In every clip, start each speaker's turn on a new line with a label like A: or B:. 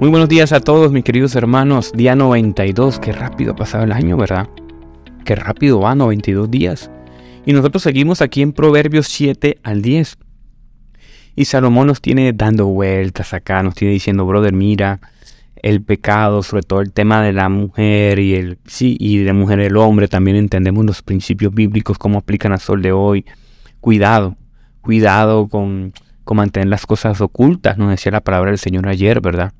A: Muy buenos días a todos mis queridos hermanos. Día 92. Qué rápido ha pasado el año, ¿verdad? Qué rápido va, 92 días. Y nosotros seguimos aquí en Proverbios 7 al 10. Y Salomón nos tiene dando vueltas acá, nos tiene diciendo, brother, mira, el pecado, sobre todo el tema de la mujer y el sí, y de mujer el hombre, también entendemos los principios bíblicos, cómo aplican al sol de hoy. Cuidado, cuidado con, con mantener las cosas ocultas, nos decía la palabra del Señor ayer, ¿verdad?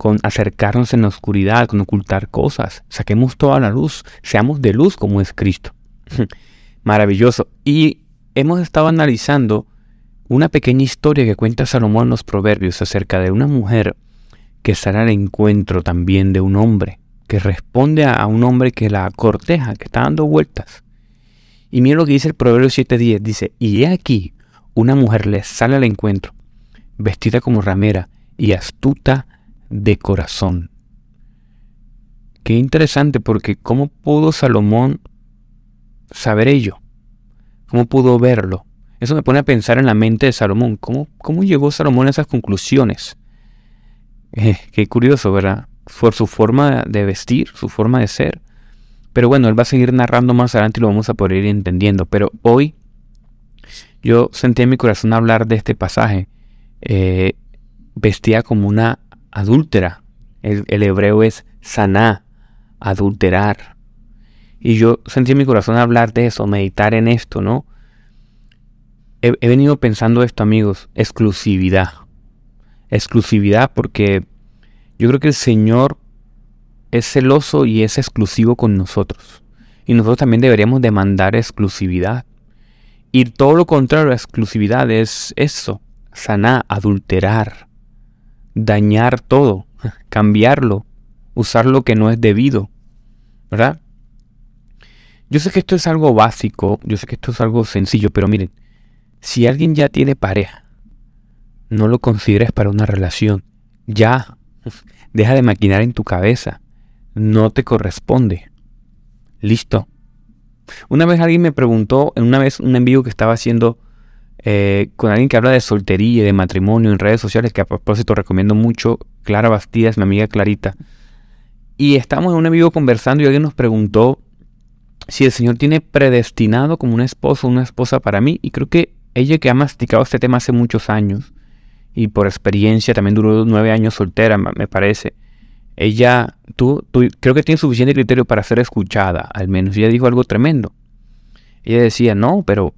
A: Con acercarnos en la oscuridad, con ocultar cosas. Saquemos toda la luz, seamos de luz como es Cristo. Maravilloso. Y hemos estado analizando una pequeña historia que cuenta Salomón en los Proverbios acerca de una mujer que sale al encuentro también de un hombre, que responde a un hombre que la corteja, que está dando vueltas. Y mira lo que dice el Proverbio 7.10, dice, y he aquí, una mujer le sale al encuentro, vestida como ramera y astuta de corazón. Qué interesante porque ¿cómo pudo Salomón saber ello? ¿Cómo pudo verlo? Eso me pone a pensar en la mente de Salomón. ¿Cómo, cómo llegó Salomón a esas conclusiones? Eh, qué curioso, ¿verdad? Por su forma de vestir, su forma de ser. Pero bueno, él va a seguir narrando más adelante y lo vamos a poder ir entendiendo. Pero hoy yo sentí en mi corazón hablar de este pasaje. Eh, vestía como una adúltera. El, hebreo es saná, adulterar. Y yo sentí en mi corazón hablar de eso, meditar en esto, ¿no? he venido pensando esto, amigos, exclusividad exclusividad porque yo creo que el Señor es celoso y es exclusivo con nosotros. Y nosotros también deberíamos demandar exclusividad. Y todo lo contrario a exclusividad es eso, sanar, adulterar, dañar todo, cambiarlo, usar lo que no es debido. ¿Verdad? Yo sé que esto es algo básico, yo sé que esto es algo sencillo, pero miren, si alguien ya tiene pareja, no lo consideres para una relación. Ya, deja de maquinar en tu cabeza. No te corresponde. Listo. Una vez alguien me preguntó, en una vez un envío que estaba haciendo eh, con alguien que habla de soltería de matrimonio en redes sociales, que a propósito recomiendo mucho, Clara Bastidas, mi amiga Clarita. Y estábamos en un envío conversando y alguien nos preguntó si el Señor tiene predestinado como un esposo o una esposa para mí. Y creo que ella que ha masticado este tema hace muchos años, y por experiencia también duró nueve años soltera, me parece. Ella, tú, tú, creo que tiene suficiente criterio para ser escuchada, al menos. Ella dijo algo tremendo. Ella decía, no, pero...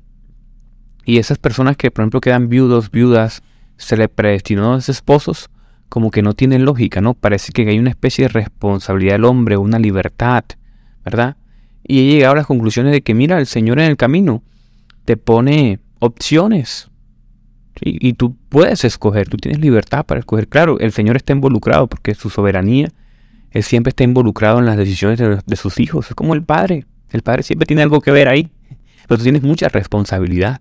A: Y esas personas que, por ejemplo, quedan viudos, viudas, se le predestinó a los esposos, como que no tienen lógica, ¿no? Parece que hay una especie de responsabilidad del hombre, una libertad, ¿verdad? Y ella llegaba a las conclusiones de que, mira, el Señor en el camino te pone opciones, y tú puedes escoger, tú tienes libertad para escoger. Claro, el Señor está involucrado porque su soberanía, Él siempre está involucrado en las decisiones de, sus hijos. Es como el Padre. El Padre siempre tiene algo que ver ahí. Pero tú tienes mucha responsabilidad.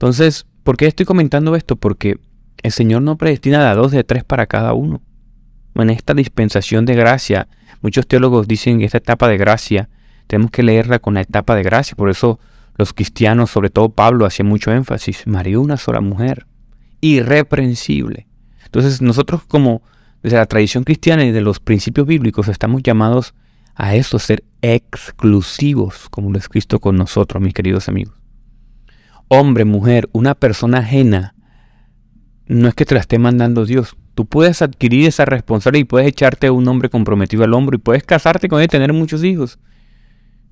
A: Entonces, ¿por qué estoy comentando esto? Porque el Señor no predestina de dos, de tres para cada uno. En esta dispensación de gracia, muchos teólogos dicen que esta etapa de gracia tenemos que leerla con la etapa de gracia. Por eso los cristianos, sobre todo Pablo, hacía mucho énfasis, María una sola mujer, irreprensible. Entonces nosotros como desde la tradición cristiana y de los principios bíblicos estamos llamados a eso, ser exclusivos, como lo es Cristo con nosotros, mis queridos amigos. Hombre, mujer, una persona ajena, no es que te la esté mandando Dios. Tú puedes adquirir esa responsabilidad y puedes echarte a un hombre comprometido al hombro y puedes casarte con él y tener muchos hijos.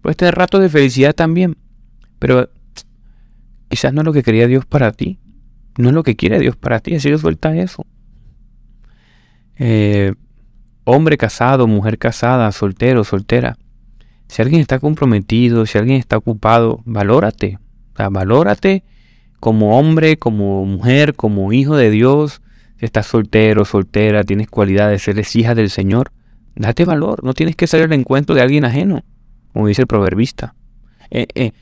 A: Puedes tener ratos de felicidad también. Pero quizás no es lo que quería Dios para ti. No es lo que quiere Dios para ti. Así que suelta eso. Eh, hombre casado, mujer casada, soltero, soltera. Si alguien está comprometido, si alguien está ocupado, valórate. Sea, valórate como hombre, como mujer, como hijo de Dios. Si estás soltero, soltera, tienes cualidades, eres hija del Señor, date valor. No tienes que salir al encuentro de alguien ajeno, como dice el proverbista. Eh, eh,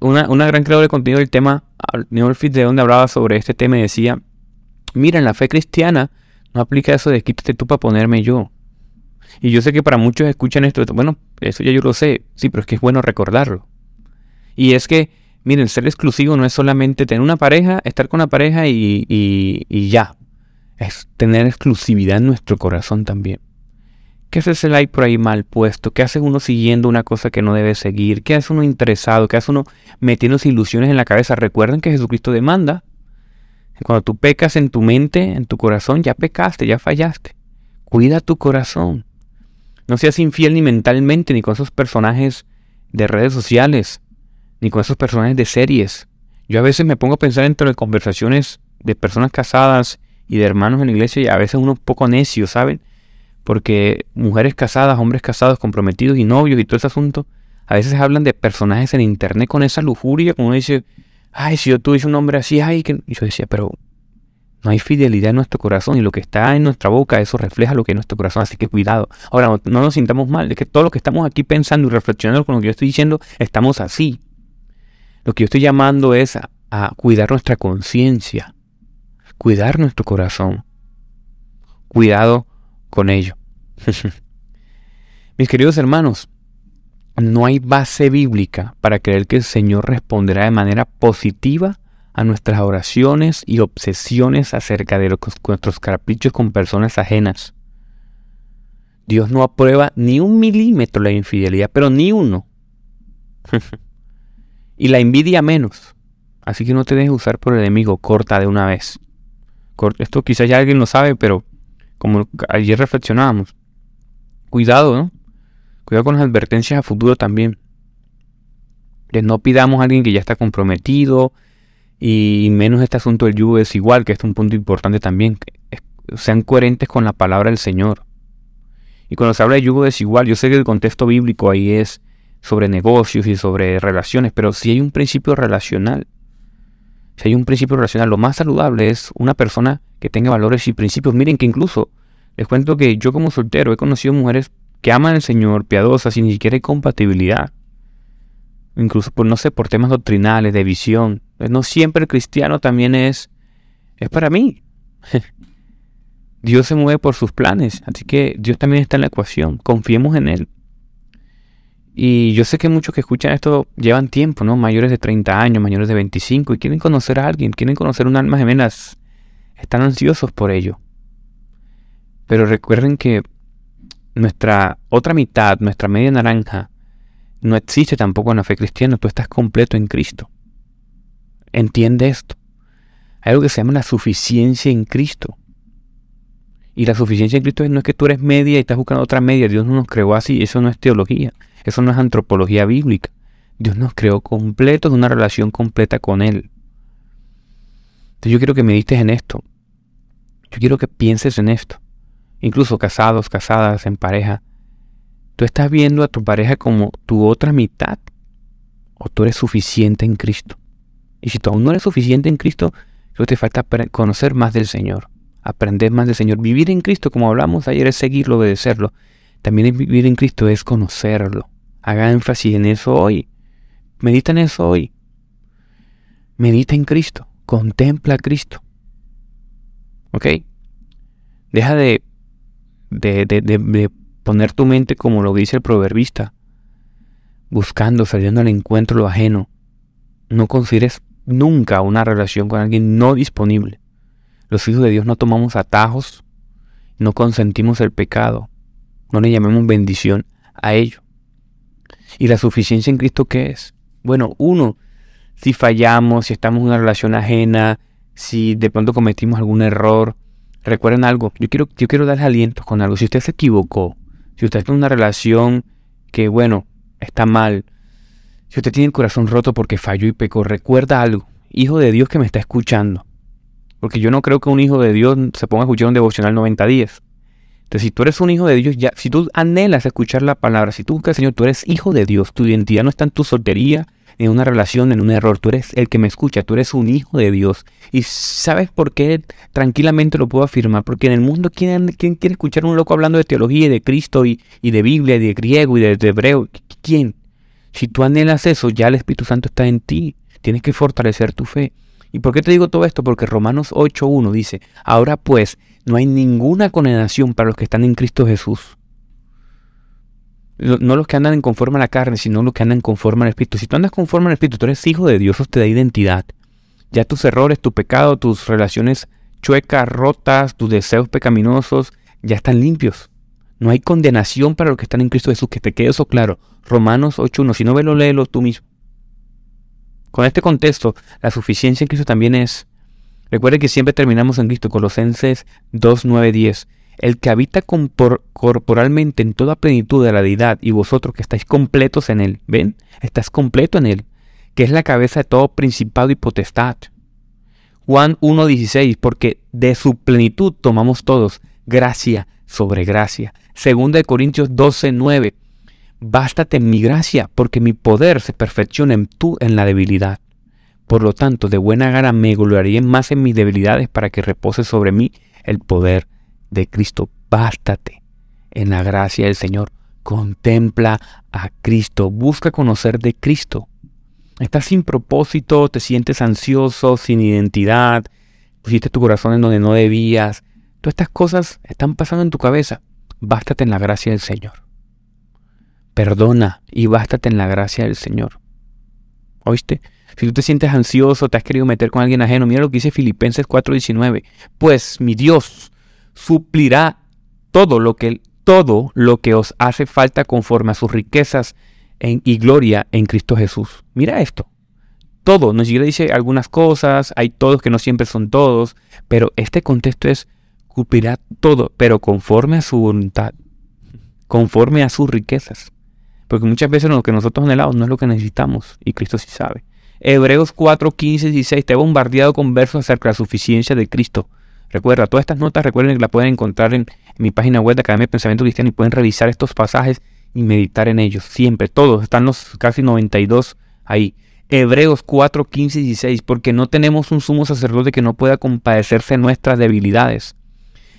A: una, gran creadora de contenido del tema, Neil de donde hablaba sobre este tema y decía, mira, en la fe cristiana no aplica eso de quítate tú para ponerme yo. Y yo sé que para muchos escuchan esto, bueno, eso ya yo lo sé, sí, pero es que es bueno recordarlo. Y es que, miren, ser exclusivo no es solamente tener una pareja, estar con una pareja y, y, y ya. es tener exclusividad en nuestro corazón también. ¿Qué hace ese like por ahí mal puesto? ¿Qué hace uno siguiendo una cosa que no debe seguir? ¿Qué hace uno interesado? ¿Qué hace uno metiéndose ilusiones en la cabeza? Recuerden que Jesucristo demanda. Cuando tú pecas en tu mente, en tu corazón, ya pecaste, ya fallaste. Cuida tu corazón. No seas infiel ni mentalmente, ni con esos personajes de redes sociales, ni con esos personajes de series. Yo a veces me pongo a pensar dentro de conversaciones de personas casadas y de hermanos en la iglesia y a veces uno un poco necio, ¿saben? Porque mujeres casadas, hombres casados, comprometidos y novios y todo ese asunto, a veces hablan de personajes en internet con esa lujuria, como uno dice, ay, si yo tuviese un hombre así, ay, que... Yo decía, pero no hay fidelidad en nuestro corazón y lo que está en nuestra boca, eso refleja lo que es nuestro corazón, así que cuidado. Ahora, no nos sintamos mal, es que todo lo que estamos aquí pensando y reflexionando con lo que yo estoy diciendo, estamos así. Lo que yo estoy llamando es a cuidar nuestra conciencia, cuidar nuestro corazón. Cuidado con ello. Mis queridos hermanos, no hay base bíblica para creer que el Señor responderá de manera positiva a nuestras oraciones y obsesiones acerca de nuestros caprichos con personas ajenas. Dios no aprueba ni un milímetro la infidelidad, pero ni uno. y la envidia menos. Así que no te dejes usar por el enemigo, corta de una vez. Esto quizás ya alguien lo sabe, pero como ayer reflexionábamos, cuidado, ¿no? Cuidado con las advertencias a futuro también. Que no pidamos a alguien que ya está comprometido y menos este asunto del yugo es igual, que es un punto importante también. Sean coherentes con la palabra del Señor. Y cuando se habla de yugo desigual, yo sé que el contexto bíblico ahí es sobre negocios y sobre relaciones, pero si hay un principio relacional, si hay un principio relacional, lo más saludable es una persona que tenga valores y principios. Miren que incluso les cuento que yo como soltero he conocido mujeres que aman al Señor, piadosas y ni siquiera hay compatibilidad. Incluso por, no sé, por temas doctrinales, de visión. No siempre el cristiano también es, es para mí. Dios se mueve por sus planes, así que Dios también está en la ecuación. Confiemos en Él. Y yo sé que muchos que escuchan esto llevan tiempo, ¿no? Mayores de 30 años, mayores de 25, y quieren conocer a alguien, quieren conocer un alma gemela, están ansiosos por ello. Pero recuerden que nuestra otra mitad, nuestra media naranja, no existe tampoco en la fe cristiana, tú estás completo en Cristo. Entiende esto. Hay algo que se llama la suficiencia en Cristo. Y la suficiencia en Cristo no es que tú eres media y estás buscando otra media. Dios no nos creó así. Eso no es teología. Eso no es antropología bíblica. Dios nos creó completos una relación completa con Él. Entonces yo quiero que medites en esto. Yo quiero que pienses en esto. Incluso casados, casadas, en pareja. ¿Tú estás viendo a tu pareja como tu otra mitad? ¿O tú eres suficiente en Cristo? Y si tú aún no eres suficiente en Cristo, creo que te falta conocer más del Señor. Aprender más del Señor. Vivir en Cristo, como hablamos ayer, es seguirlo, obedecerlo. También vivir en Cristo es conocerlo. Haga énfasis en eso hoy. Medita en eso hoy. Medita en Cristo. Contempla a Cristo. ¿Ok? Deja de, de, de, de poner tu mente como lo dice el proverbista, buscando, saliendo al encuentro lo ajeno. No consideres nunca una relación con alguien no disponible. Los hijos de Dios no tomamos atajos, no consentimos el pecado, no le llamemos bendición a ello. ¿Y la suficiencia en Cristo qué es? Bueno, uno, si fallamos, si estamos en una relación ajena, si de pronto cometimos algún error, recuerden algo, yo quiero, yo quiero darles aliento con algo. Si usted se equivocó, si usted está en una relación que, bueno, está mal, si usted tiene el corazón roto porque falló y pecó, recuerda algo, hijo de Dios que me está escuchando. Porque yo no creo que un hijo de Dios se ponga a escuchar un devocional 90 días. Entonces, si tú eres un hijo de Dios, ya, si tú anhelas escuchar la palabra, si tú buscas al Señor, tú eres hijo de Dios. Tu identidad no está en tu soltería, en una relación, en un error. Tú eres el que me escucha, tú eres un hijo de Dios. Y ¿sabes por qué tranquilamente lo puedo afirmar? Porque en el mundo, ¿quién, quiere escuchar a un loco hablando de teología y de Cristo y, de Biblia y de griego y de, de hebreo? ¿Quién? Si tú anhelas eso, ya el Espíritu Santo está en ti. Tienes que fortalecer tu fe. ¿Y por qué te digo todo esto? Porque Romanos 8.1 dice, ahora pues, no hay ninguna condenación para los que están en Cristo Jesús. No los que andan en conforme a la carne, sino los que andan conforme al Espíritu. Si tú andas conforme al Espíritu, tú eres hijo de Dios, eso te da identidad. Ya tus errores, tu pecado, tus relaciones chuecas, rotas, tus deseos pecaminosos, ya están limpios. No hay condenación para los que están en Cristo Jesús, que te quede eso claro. Romanos 8.1, si no lo léelo tú mismo. Con este contexto, la suficiencia en Cristo también es. Recuerde que siempre terminamos en Cristo, Colosenses 2, 9, 10. El que habita corporalmente en toda plenitud de la deidad y vosotros que estáis completos en él, ¿ven? Estás completo en él, que es la cabeza de todo principado y potestad. Juan 1.16, porque de su plenitud tomamos todos, gracia sobre gracia. Segunda de Corintios 12.9, bástate en mi gracia, porque mi poder se perfecciona en tú en la debilidad. Por lo tanto, de buena gana me gloriaré más en mis debilidades para que repose sobre mí el poder de Cristo. Bástate en la gracia del Señor. Contempla a Cristo. Busca conocer de Cristo. Estás sin propósito, te sientes ansioso, sin identidad, pusiste tu corazón en donde no debías. Todas estas cosas están pasando en tu cabeza. Bástate en la gracia del Señor. Perdona y bástate en la gracia del Señor. ¿Oíste? Si tú te sientes ansioso, te has querido meter con alguien ajeno, mira lo que dice Filipenses 4:19. Pues mi Dios suplirá todo lo que todo lo que os hace falta conforme a sus riquezas y gloria en Cristo Jesús. Mira esto. Todo, no siquiera dice algunas cosas, hay todos que no siempre son todos, pero este contexto es cumplirá todo, pero conforme a su voluntad, conforme a sus riquezas. Porque muchas veces lo que nosotros anhelamos no es lo que necesitamos, y Cristo sí sabe. Hebreos 4, 15, 16, te he bombardeado con versos acerca de la suficiencia de Cristo Recuerda, todas estas notas recuerden que las pueden encontrar en, mi página web de Academia de Pensamiento Cristiano y pueden revisar estos pasajes y meditar en ellos. Siempre, todos, están los casi 92 ahí. Hebreos 4, 15 y 16, porque no tenemos un sumo sacerdote que no pueda compadecerse nuestras debilidades,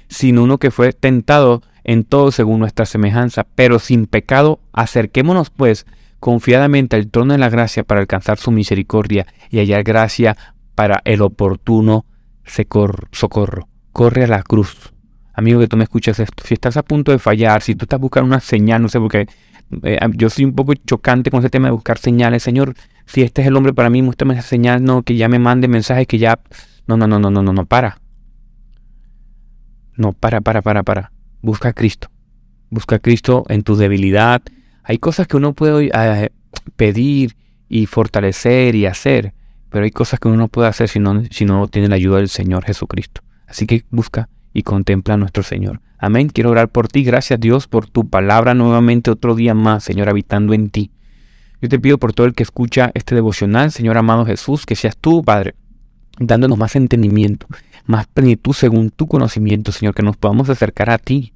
A: sino uno que fue tentado en todo según nuestra semejanza, pero sin pecado. Acerquémonos pues confiadamente al trono de la gracia para alcanzar su misericordia y hallar gracia para el oportuno socorro. Corre a la cruz. Amigo que tú me escuchas esto, si estás a punto de fallar, si tú estás buscando una señal, no sé, porque eh, yo soy un poco chocante con ese tema de buscar señales. Señor, si este es el hombre para mí, muéstrame esa señal, no, que ya me mande mensajes, que ya... No, no, no, no, no, no, no, para. No, para, para, para, para. Busca a Cristo. Busca a Cristo en tu debilidad. Hay cosas que uno puede eh, pedir y fortalecer y hacer, pero hay cosas que uno no puede hacer si no, si no tiene la ayuda del Señor Jesucristo. Así que busca y contempla a nuestro Señor. Amén. Quiero orar por ti. Gracias Dios por tu palabra nuevamente otro día más, Señor, habitando en ti. Yo te pido por todo el que escucha este devocional, Señor amado Jesús, que seas tú, Padre, dándonos más entendimiento, más plenitud según tu conocimiento, Señor, que nos podamos acercar a ti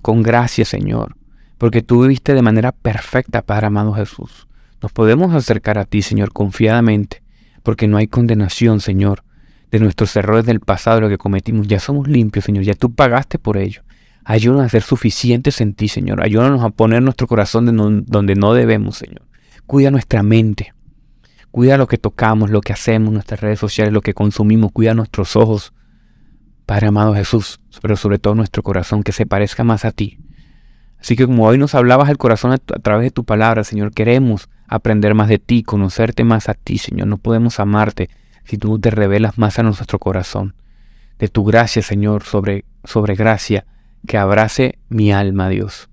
A: con gracia, Señor, porque tú viviste de manera perfecta, Padre amado Jesús. Nos podemos acercar a ti, Señor, confiadamente porque no hay condenación, Señor, de nuestros errores del pasado, lo que cometimos. Ya somos limpios, Señor, ya tú pagaste por ello. Ayúdanos a ser suficientes en ti, Señor. Ayúdanos a poner nuestro corazón donde no debemos, Señor. Cuida nuestra mente. Cuida lo que tocamos, lo que hacemos, nuestras redes sociales, lo que consumimos. Cuida nuestros ojos. Padre amado Jesús, pero sobre todo nuestro corazón, que se parezca más a ti. Así que como hoy nos hablabas el corazón a, través de tu palabra, Señor, queremos aprender más de ti, conocerte más a ti, Señor. No podemos amarte si tú te revelas más a nuestro corazón. De tu gracia, Señor, sobre, sobre gracia, que abrace mi alma, Dios.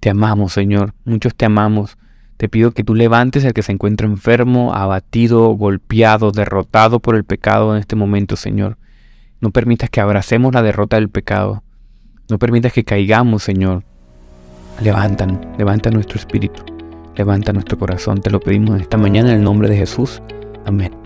A: Te amamos, Señor. Muchos te amamos. Te pido que tú levantes al que se encuentra enfermo, abatido, golpeado, derrotado por el pecado en este momento, Señor. No permitas que abracemos la derrota del pecado. No permitas que caigamos, Señor. Levantan, levanta nuestro espíritu, levanta nuestro corazón. Te lo pedimos esta mañana en el nombre de Jesús. Amén.